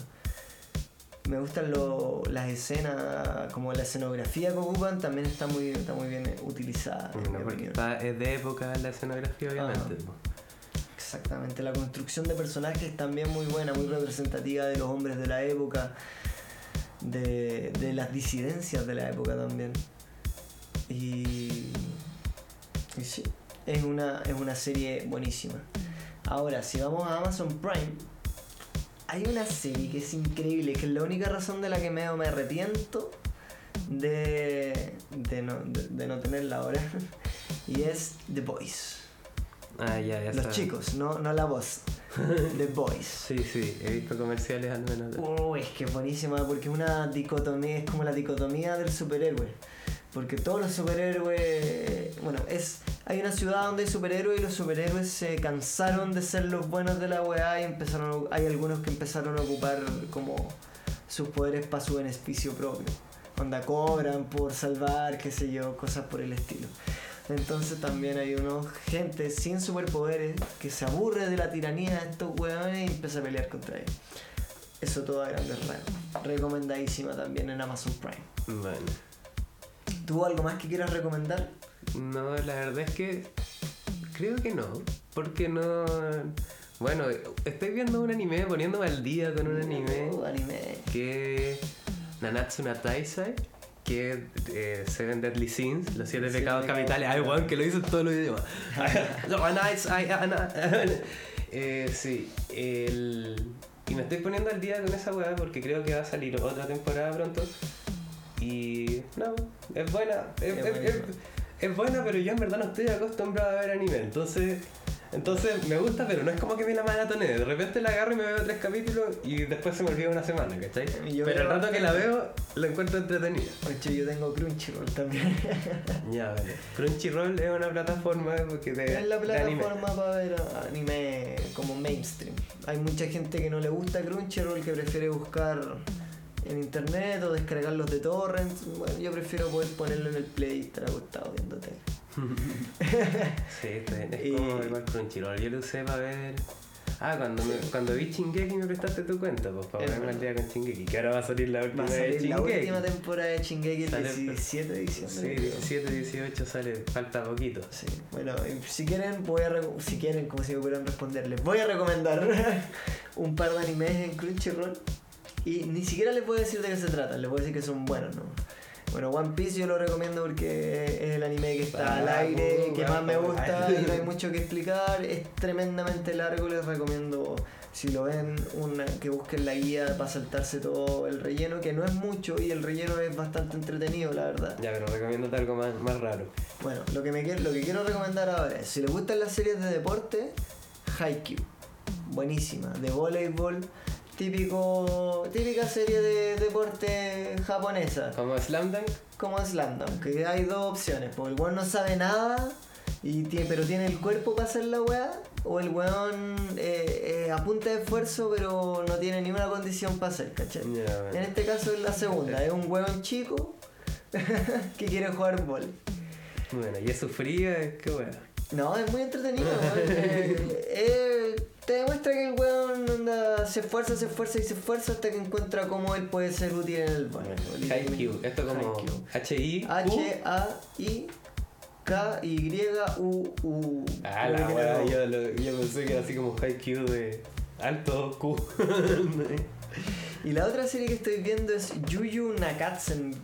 B: me gustan lo- las escenas, como la escenografía que ocupan, también está muy, está muy bien utilizada. en
A: porque
B: opinión.
A: está, es de época la escenografía, obviamente.
B: Ajá.
A: po.
B: Exactamente, la construcción de personajes también muy buena, muy representativa de los hombres de la época, de, de las disidencias de la época también. Y, y sí, es una, es una serie buenísima. Ahora, si vamos a Amazon Prime, hay una serie que es increíble, que es la única razón de la que me, me arrepiento de, de, no, de, de no tenerla ahora, <laughs> y es The Boys.
A: Ah, ya, ya
B: Los chicos, no, no la voz. <laughs> The Boys.
A: Sí, sí, he visto comerciales al menos.
B: Uy, es que es buenísima porque es una dicotomía, es como la dicotomía del superhéroe. Porque todos los superhéroes, bueno, es hay una ciudad donde hay superhéroes y los superhéroes se cansaron de ser los buenos de la weá y empezaron, a- hay algunos que empezaron a ocupar como sus poderes para su beneficio propio. Onda cobran por salvar, qué sé yo, cosas por el estilo. Entonces también hay unos gente sin superpoderes que se aburre de la tiranía de estos weones y empieza a pelear contra ellos. Eso todo a grandes rasgos. Recomendadísima también en Amazon Prime.
A: Bueno.
B: ¿Tú algo más que quieras recomendar?
A: No, la verdad es que creo que no, porque no... Bueno, estoy viendo un anime, poniéndome al día con un anime
B: Uh, anime.
A: que Nanatsu no Taizai, que eh, Seven Deadly Sins, los siete pecados capitales. Ay, weón, que lo hizo en todos los idiomas. <laughs> <laughs> Eh, sí, el... y me estoy poniendo al día con esa weá porque creo que va a salir otra temporada pronto. Y no, es buena, es,
B: Es
A: es-
B: buenísima.
A: Es- buena, pero yo en verdad no estoy acostumbrado a ver anime, entonces... Entonces me gusta, pero no es como que me la maratoné. De repente la agarro y me veo tres capítulos y después se me olvida una semana, ¿cachai?
B: Yo
A: pero el rato que la veo, la encuentro entretenida.
B: Oye, yo tengo Crunchyroll también. <laughs>
A: Ya, vale. Crunchyroll es una plataforma porque de,
B: es la plataforma para ver anime como mainstream. Hay mucha gente que no le gusta Crunchyroll, que prefiere buscar en internet o descargarlos de torrents. Bueno, yo prefiero poder ponerlo en el play y estar acostado viendo tele. <laughs>
A: Sí, está bien. Es
B: Y-
A: como igual Crunchyroll. Yo lo usé para ver. Ah, cuando, me, cuando vi Shingeki me prestaste tu cuenta, pues para ponerme al día con Shingeki. Que ahora va a salir la última
B: Va a
A: de
B: la última temporada de Shingeki el
A: Sale-
B: 17 de diciembre.
A: Sí,
B: creo.
A: 17, 18 sale, falta poquito.
B: Sí, bueno, si quieren, voy a si quieren, como si me pudieran responder, les voy a recomendar <laughs> un par de animes en Crunchyroll y ni siquiera les a decir de qué se tratan, les a decir que son buenos, ¿no? Bueno, One Piece yo lo recomiendo porque es el anime que está al aire,
A: uh,
B: que más me gusta <laughs> y no hay mucho que explicar, es tremendamente largo, les recomiendo si lo ven una, que busquen la guía para saltarse todo el relleno, que no es mucho y el relleno es bastante entretenido, la verdad.
A: Ya, pero recomiendo algo más, más raro.
B: Bueno, lo que, me quiero, lo que quiero recomendar ahora es, si les gustan las series de deporte, Haikyuu. Buenísima, de voleibol, típico, típica serie de deporte japonesa,
A: Como Slam Dunk.
B: como Slam Dunk, que hay dos opciones, porque el weón no sabe nada Y tiene, pero tiene el cuerpo para hacer la weá, o el weón eh, eh, apunta de esfuerzo, pero no tiene ninguna condición para hacer, ¿cachai?
A: Bueno.
B: En este caso es la segunda, es un weón chico <laughs> que quiere jugar bol.
A: Bueno, y es sufrida, qué bueno.
B: No, es muy entretenido, eh, te demuestra que el weón onda, se esfuerza, se esfuerza y se esfuerza hasta que encuentra cómo él puede ser útil en el bol.
A: Haikyuu, esto como. H-I.
B: H-A-I-K-Y-U-U.
A: Ah, la weá, yo, yo pensé que era así como Haikyuu de alto Q. <laughs>
B: Y la otra serie que estoy viendo es Yuyu Nakatsen.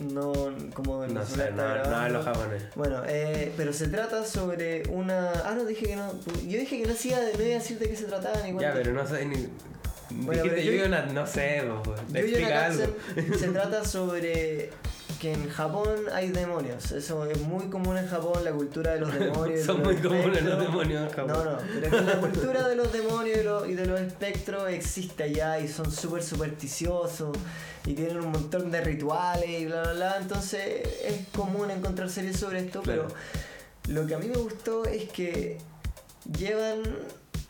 B: No, como
A: no
B: se
A: sé, no, no
B: grabando.
A: hablo japonés.
B: Bueno, eh, pero se trata sobre una. Ah, no, dije que no. Yo dije que no, hacía, no iba a decir de qué se trataba ni
A: Ya,
B: cuánto.
A: pero no sé ni.
B: Bueno,
A: dijiste
B: pero
A: yo,
B: Yu-
A: no, no sé, po,
B: Yuyu
A: explica algo.
B: Se trata sobre que en Japón hay demonios. Eso es muy común en Japón, la cultura de los <laughs> demonios. y de
A: Son
B: los
A: muy comunes los demonios en Japón.
B: No, no, pero es que la cultura de los demonios y, lo- y de los espectros existe allá y son súper supersticiosos y tienen un montón de rituales y bla, bla, bla. Entonces es común encontrar series sobre esto,
A: Claro.
B: pero lo que a mí me gustó es que llevan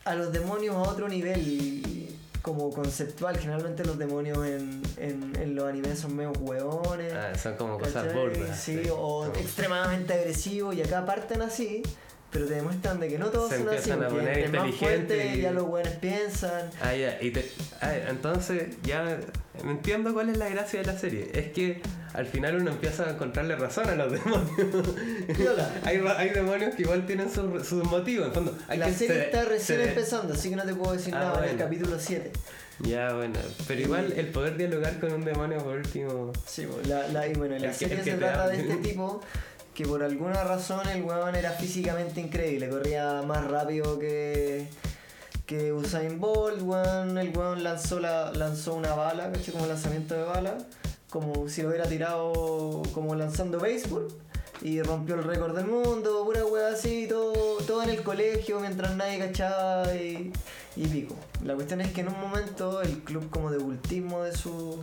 B: a los demonios a otro nivel como conceptual. Generalmente los demonios en, en, en los animes son medio hueones.
A: Ah, son como cosas burdas.
B: Sí, o
A: Como-
B: extremadamente agresivos y acá parten así, pero te demuestran de que no todos
A: Se
B: son así,
A: empiezan a poner
B: entre más fuerte
A: y-
B: ya los buenos piensan.
A: Ah, ya, y te, ah, entonces ya entiendo cuál es la gracia de la serie. Es que al final uno empieza a encontrarle razón a los <laughs> demonios. Hay, hay demonios que igual tienen sus sus motivos. En fondo, hay
B: la
A: que
B: serie
A: se-
B: está recién
A: se-
B: empezando, así que no te puedo decir
A: Ah,
B: nada en el
A: bueno.
B: capítulo 7.
A: Ya, bueno. Pero igual el poder dialogar con un demonio por último.
B: Sí, pues, la, la- y bueno, la
A: El que-
B: serie
A: el que
B: se trata
A: da-
B: de este tipo que por alguna razón el weón era físicamente increíble, corría más rápido que, que Usain Bolt, el weón lanzó, la, lanzó una bala. Como lanzamiento de bala, como si lo hubiera tirado como lanzando béisbol. Y rompió el récord del mundo, pura wea así, todo, todo en el colegio mientras nadie cachaba y, y pico. La cuestión es que en un momento el club como de cultismo de su,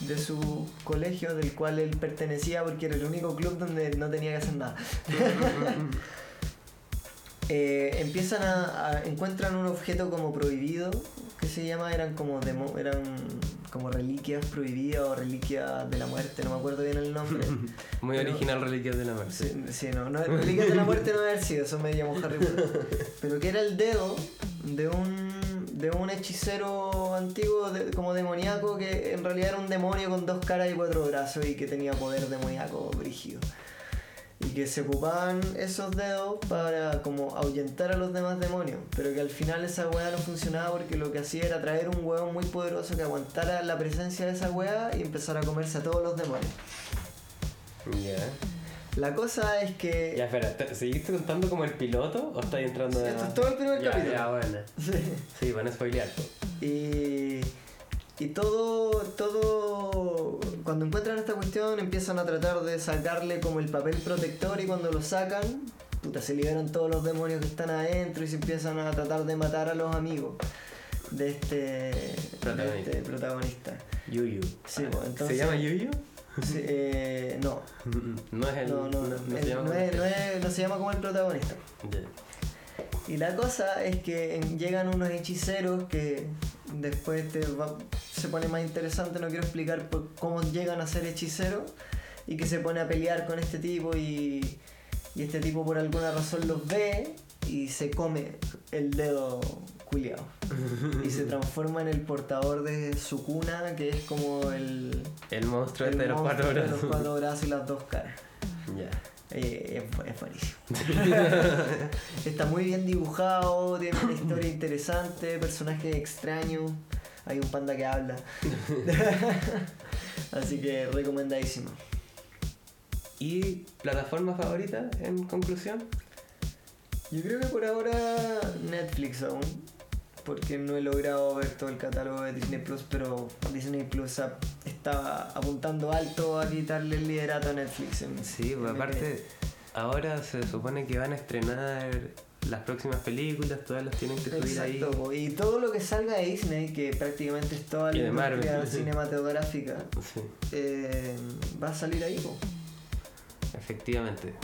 B: de su colegio, del cual él pertenecía porque era el único club donde no tenía que hacer nada. <laughs> Eh, empiezan a, a- encuentran un objeto como prohibido que se llama eran como demo- eran como reliquias prohibidas o reliquias de la muerte no me acuerdo bien el nombre <laughs>
A: Muy
B: Pero-
A: original Reliquias de la Muerte.
B: Sí, sí, no, no, Reliquias de la Muerte no debe haber sido, eso me llamó Harry Potter. <laughs> Pero que era el dedo de un, de un hechicero antiguo, de- como demoníaco, que en realidad era un demonio con dos caras y cuatro brazos y que tenía poder demoníaco brígido. Y que se ocupaban esos dedos para como ahuyentar a los demás demonios. Pero que al final esa weá no funcionaba porque lo que hacía era traer un hueón muy poderoso que aguantara la presencia de esa weá y empezar a comerse a todos los demonios. La cosa es que...
A: Ya, espera, ¿te- ¿seguiste contando como el piloto o estás entrando de
B: Esto es todo el primer
A: ya,
B: capítulo.
A: Ya, bueno.
B: Sí.
A: Sí, van a spoilear. po.
B: Y, y todo, todo, cuando encuentran esta cuestión empiezan a tratar de sacarle como el papel protector y cuando lo sacan, puta, se liberan todos los demonios que están adentro y se empiezan a tratar de matar a los amigos de este de
A: Protagonista.
B: este protagonista.
A: Yuyu.
B: Sí,
A: Ah,
B: pues, entonces-
A: ¿Se llama Yuyu?
B: Sí, eh, no,
A: No es el.
B: no, no,
A: no, no se llama
B: no
A: como
B: es-
A: el-
B: no es- no se llama como el protagonista. Y la cosa es que llegan unos hechiceros que después te va- se pone más interesante, no quiero explicar por cómo llegan a ser hechiceros y que se pone a pelear con este tipo y, y este tipo por alguna razón los ve y se come el dedo culiao y se transforma en el portador de su cuna que es como el,
A: El monstruo
B: el
A: este de los
B: monstruo de
A: brazos.
B: los cuatro brazos y las dos caras.
A: Ya.
B: Eh, es, es buenísimo. <laughs> Está muy bien dibujado, tiene una historia interesante, personajes extraños. Hay un panda que habla. <laughs> Así que recomendadísimo.
A: ¿Y plataforma favorita en conclusión?
B: Yo creo que por ahora Netflix aún. Porque no he logrado ver todo el catálogo de Disney Plus, pero Disney Plus ap- está apuntando alto a quitarle el liderato a Netflix. en-
A: Sí, pues
B: en-
A: aparte, ahora se supone que van a estrenar las próximas películas, todas las tienen que subir ahí.
B: Exacto, po. y todo lo que salga de Disney, que prácticamente es toda la industria <laughs> cinematográfica,
A: Sí,
B: eh, va a salir ahí. po.
A: efectivamente.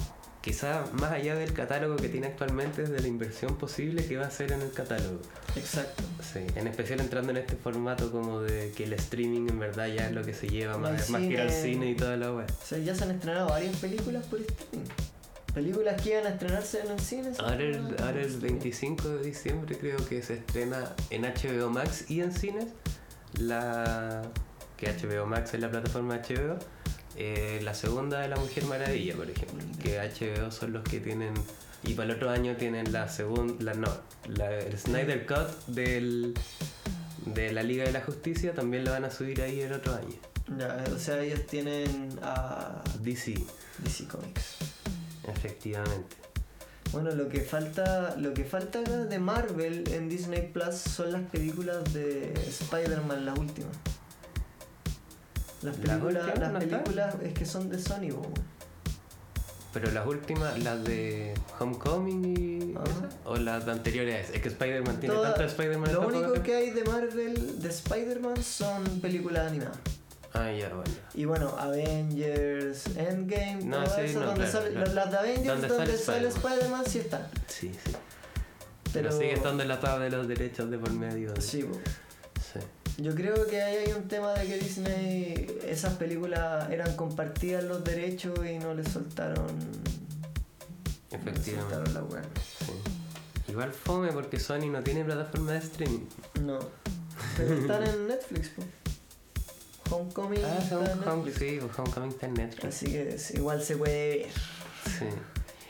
A: Quizá más allá del catálogo que tiene actualmente, es de la inversión posible que va a hacer en el catálogo.
B: Exacto.
A: Sí, en especial entrando en este formato como de que el streaming en verdad ya es lo que se lleva,
B: No hay
A: más, más que ir al
B: cine.
A: cine y toda la web.
B: O sea, ya se han estrenado varias películas por streaming. Películas que iban a estrenarse en el cine.
A: Ahora el, ahora el
B: streaming.
A: 25 de diciembre creo que se estrena en HBO Max y en cines la que HBO Max es la plataforma HBO eh, la segunda de la Mujer Maravilla por ejemplo que HBO son los que tienen y para el otro año tienen la segunda la no la, el Snyder Cut del de la Liga de la Justicia también lo van a subir ahí el otro año
B: Ya, o sea, ellos tienen a
A: DC
B: DC Comics.
A: efectivamente
B: Bueno, lo que falta, lo que falta de Marvel en Disney Plus son las películas de Spider-Man, las últimas. Las
A: ¿Las
B: películas,
A: últimas
B: las
A: no
B: películas es que son de Sony, weón.
A: Pero las últimas, las de Homecoming y esas, o las de anteriores, es que Spider-Man tiene
B: Toda-
A: tanto Spider-Man en
B: Lo único que hay de Marvel, de Spider-Man, son películas animadas.
A: Ah, ya, bueno.
B: Y bueno, Avengers, Endgame,
A: No,
B: todas
A: sí,
B: esas
A: no,
B: donde
A: claro,
B: sale-
A: claro.
B: las de Avengers,
A: Donde
B: donde,
A: sale Spider-Man.
B: Spider-Man, sí están.
A: Sí, sí. Pero,
B: Pero,
A: sigue estando enlatado de los derechos de por medio. de-
B: Sí, po. Yo creo que ahí hay un tema de que Disney, esas películas eran compartidas los derechos y no les soltaron. no les
A: Efectivamente.
B: soltaron la
A: sí. Igual fome porque Sony no tiene plataforma de streaming.
B: No. Pero están en Netflix, po. Homecoming
A: Ah,
B: está en
A: Home,
B: Netflix.
A: sí, pues Homecoming está en Netflix.
B: Así que igual se puede ver.
A: Sí.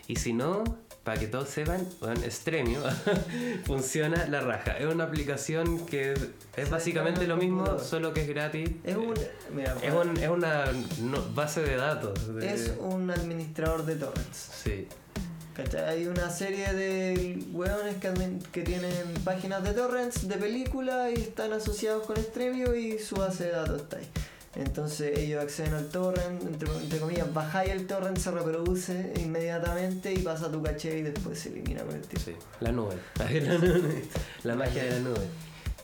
A: Y si no, para que todos sepan, bueno, Stremio <laughs> funciona la raja. Es una aplicación que es básicamente lo mismo, solo que es gratis.
B: Es un.
A: Eh,
B: Mira,
A: es, un- es una no- base de datos. de-
B: es un administrador de torrents.
A: Sí,
B: ¿Cachai? Hay una serie de hueones que tienen páginas de torrents de películas y están asociados con Stremio y su base de datos está ahí. Entonces ellos acceden al torrent, entre, entre comillas, bajáis el torrent, se reproduce inmediatamente y pasa a tu caché y después se elimina con el tiempo.
A: sí. La nube. <laughs> La, nube. La magia de la nube.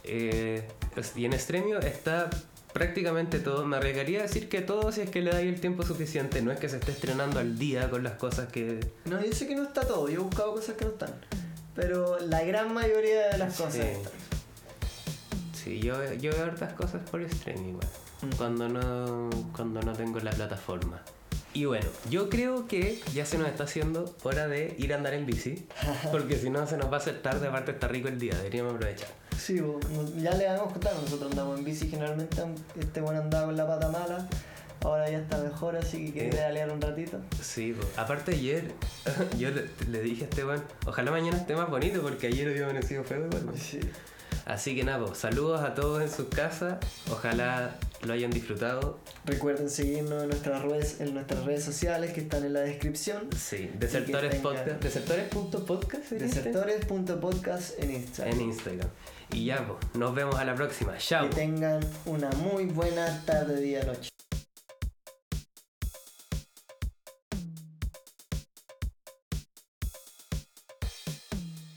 A: Eh, es- y en Stremio está prácticamente todo. Me arriesgaría a decir que todo si es que le dais el tiempo suficiente. No es que se esté estrenando al día con las cosas que
B: No, yo sé que no está todo, yo he buscado cosas que no están. Pero la gran mayoría de las
A: Sí.
B: cosas están.
A: Sí, yo, yo veo hartas cosas por stream igual.
B: Mm.
A: Cuando no, cuando no tengo la plataforma. Y bueno, yo creo que ya se nos está haciendo hora de ir a andar en bici. <laughs> Porque si no se nos va a hacer tarde, aparte está rico el día, deberíamos aprovechar.
B: Sí, bo, ya le habíamos contado, nosotros andamos en bici generalmente, este bueno andaba con la pata mala, ahora ya está mejor, así que quiere
A: Eh.
B: pedalear un ratito.
A: Sí, po. aparte ayer <laughs> yo le, le dije a este weón, ojalá mañana esté más bonito porque ayer había amanecido feo igual.
B: Sí.
A: Así que nada, po, saludos a todos en sus casas, ojalá lo hayan disfrutado.
B: Recuerden seguirnos en nuestras redes, en nuestras redes sociales que están en la descripción.
A: Sí, Desertores Podcast. Desertores.podcast.
B: Desertores.podcast en Instagram.
A: en Instagram. Y ya, pues, nos vemos a la próxima. Chao.
B: Que tengan una muy buena tarde, día, noche.